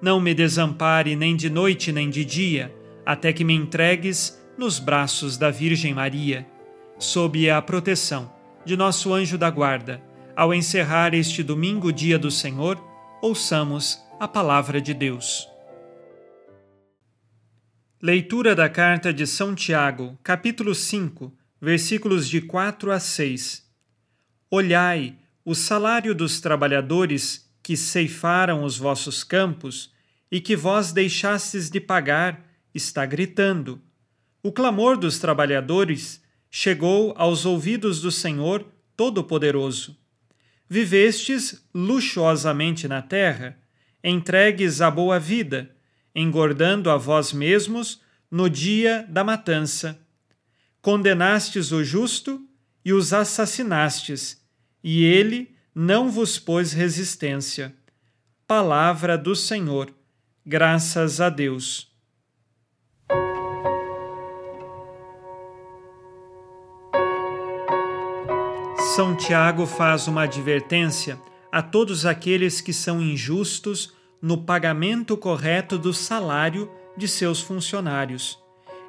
não me desampare nem de noite nem de dia, até que me entregues nos braços da Virgem Maria, sob a proteção de nosso anjo da guarda. Ao encerrar este domingo, dia do Senhor, ouçamos a palavra de Deus. Leitura da carta de São Tiago, capítulo 5, versículos de 4 a 6. Olhai o salário dos trabalhadores que ceifaram os vossos campos e que vós deixastes de pagar, está gritando o clamor dos trabalhadores chegou aos ouvidos do Senhor Todo-Poderoso. Vivestes luxuosamente na terra, entregues à boa vida, engordando a vós mesmos no dia da matança. Condenastes o justo e os assassinastes, e ele não vos pôs resistência. Palavra do Senhor. Graças a Deus. São Tiago faz uma advertência a todos aqueles que são injustos no pagamento correto do salário de seus funcionários,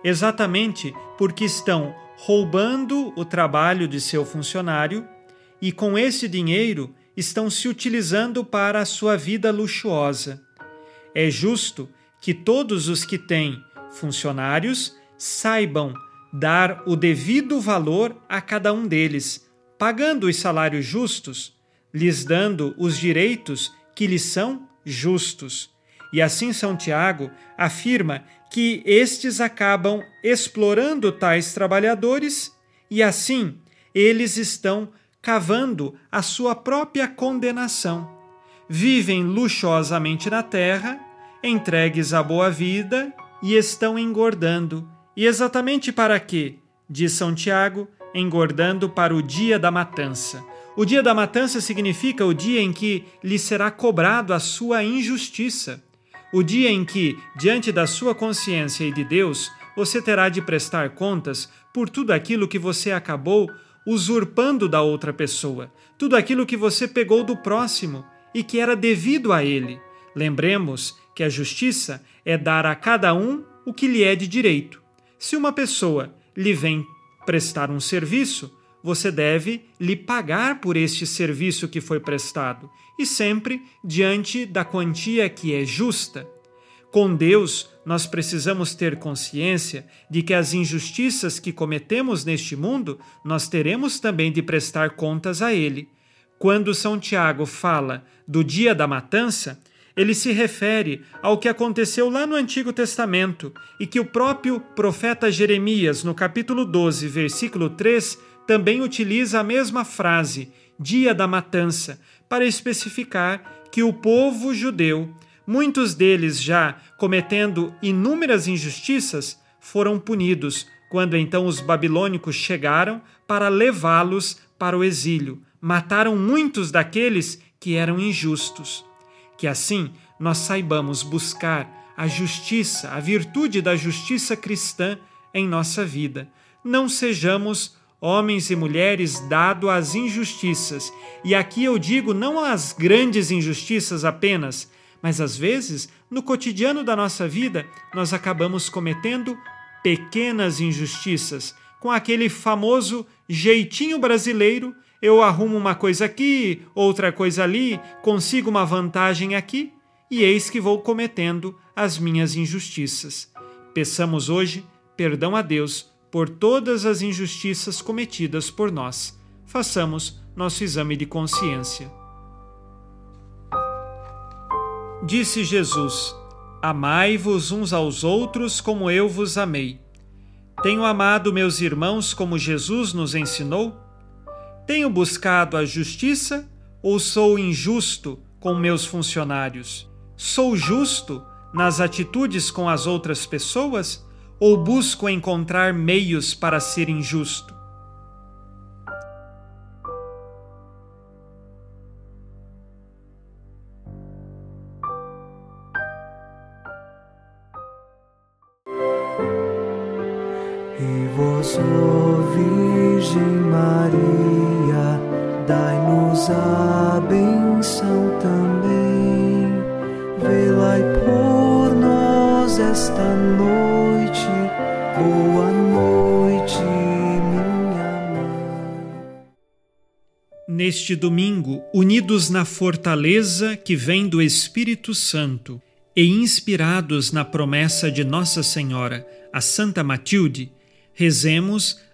exatamente porque estão roubando o trabalho de seu funcionário e com esse dinheiro estão se utilizando para a sua vida luxuosa. É justo que todos os que têm funcionários saibam dar o devido valor a cada um deles pagando os salários justos, lhes dando os direitos que lhes são justos. E assim São Tiago afirma que estes acabam explorando tais trabalhadores e assim eles estão cavando a sua própria condenação. Vivem luxuosamente na terra, entregues à boa vida e estão engordando. E exatamente para quê? Diz São Tiago, engordando para o dia da matança. O dia da matança significa o dia em que lhe será cobrado a sua injustiça. O dia em que, diante da sua consciência e de Deus, você terá de prestar contas por tudo aquilo que você acabou usurpando da outra pessoa, tudo aquilo que você pegou do próximo e que era devido a ele. Lembremos que a justiça é dar a cada um o que lhe é de direito. Se uma pessoa lhe vem prestar um serviço, você deve lhe pagar por este serviço que foi prestado, e sempre diante da quantia que é justa. Com Deus, nós precisamos ter consciência de que as injustiças que cometemos neste mundo, nós teremos também de prestar contas a Ele. Quando São Tiago fala do dia da matança, ele se refere ao que aconteceu lá no Antigo Testamento e que o próprio profeta Jeremias, no capítulo 12, versículo 3, também utiliza a mesma frase, dia da matança, para especificar que o povo judeu, muitos deles já cometendo inúmeras injustiças, foram punidos quando então os babilônicos chegaram para levá-los para o exílio. Mataram muitos daqueles que eram injustos que assim nós saibamos buscar a justiça, a virtude da justiça cristã em nossa vida. Não sejamos homens e mulheres dados às injustiças. E aqui eu digo não às grandes injustiças apenas, mas às vezes, no cotidiano da nossa vida, nós acabamos cometendo pequenas injustiças, com aquele famoso jeitinho brasileiro eu arrumo uma coisa aqui, outra coisa ali, consigo uma vantagem aqui, e eis que vou cometendo as minhas injustiças. Peçamos hoje perdão a Deus por todas as injustiças cometidas por nós. Façamos nosso exame de consciência. Disse Jesus: Amai-vos uns aos outros como eu vos amei. Tenho amado meus irmãos como Jesus nos ensinou? Tenho buscado a justiça ou sou injusto com meus funcionários? Sou justo nas atitudes com as outras pessoas ou busco encontrar meios para ser injusto? Maria, dai-nos a benção também. Velai por nós esta noite. Boa noite, minha mãe. Neste domingo, unidos na fortaleza que vem do Espírito Santo e inspirados na promessa de Nossa Senhora, a Santa Matilde, rezemos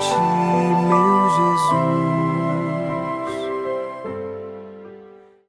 ti, meu Jesus.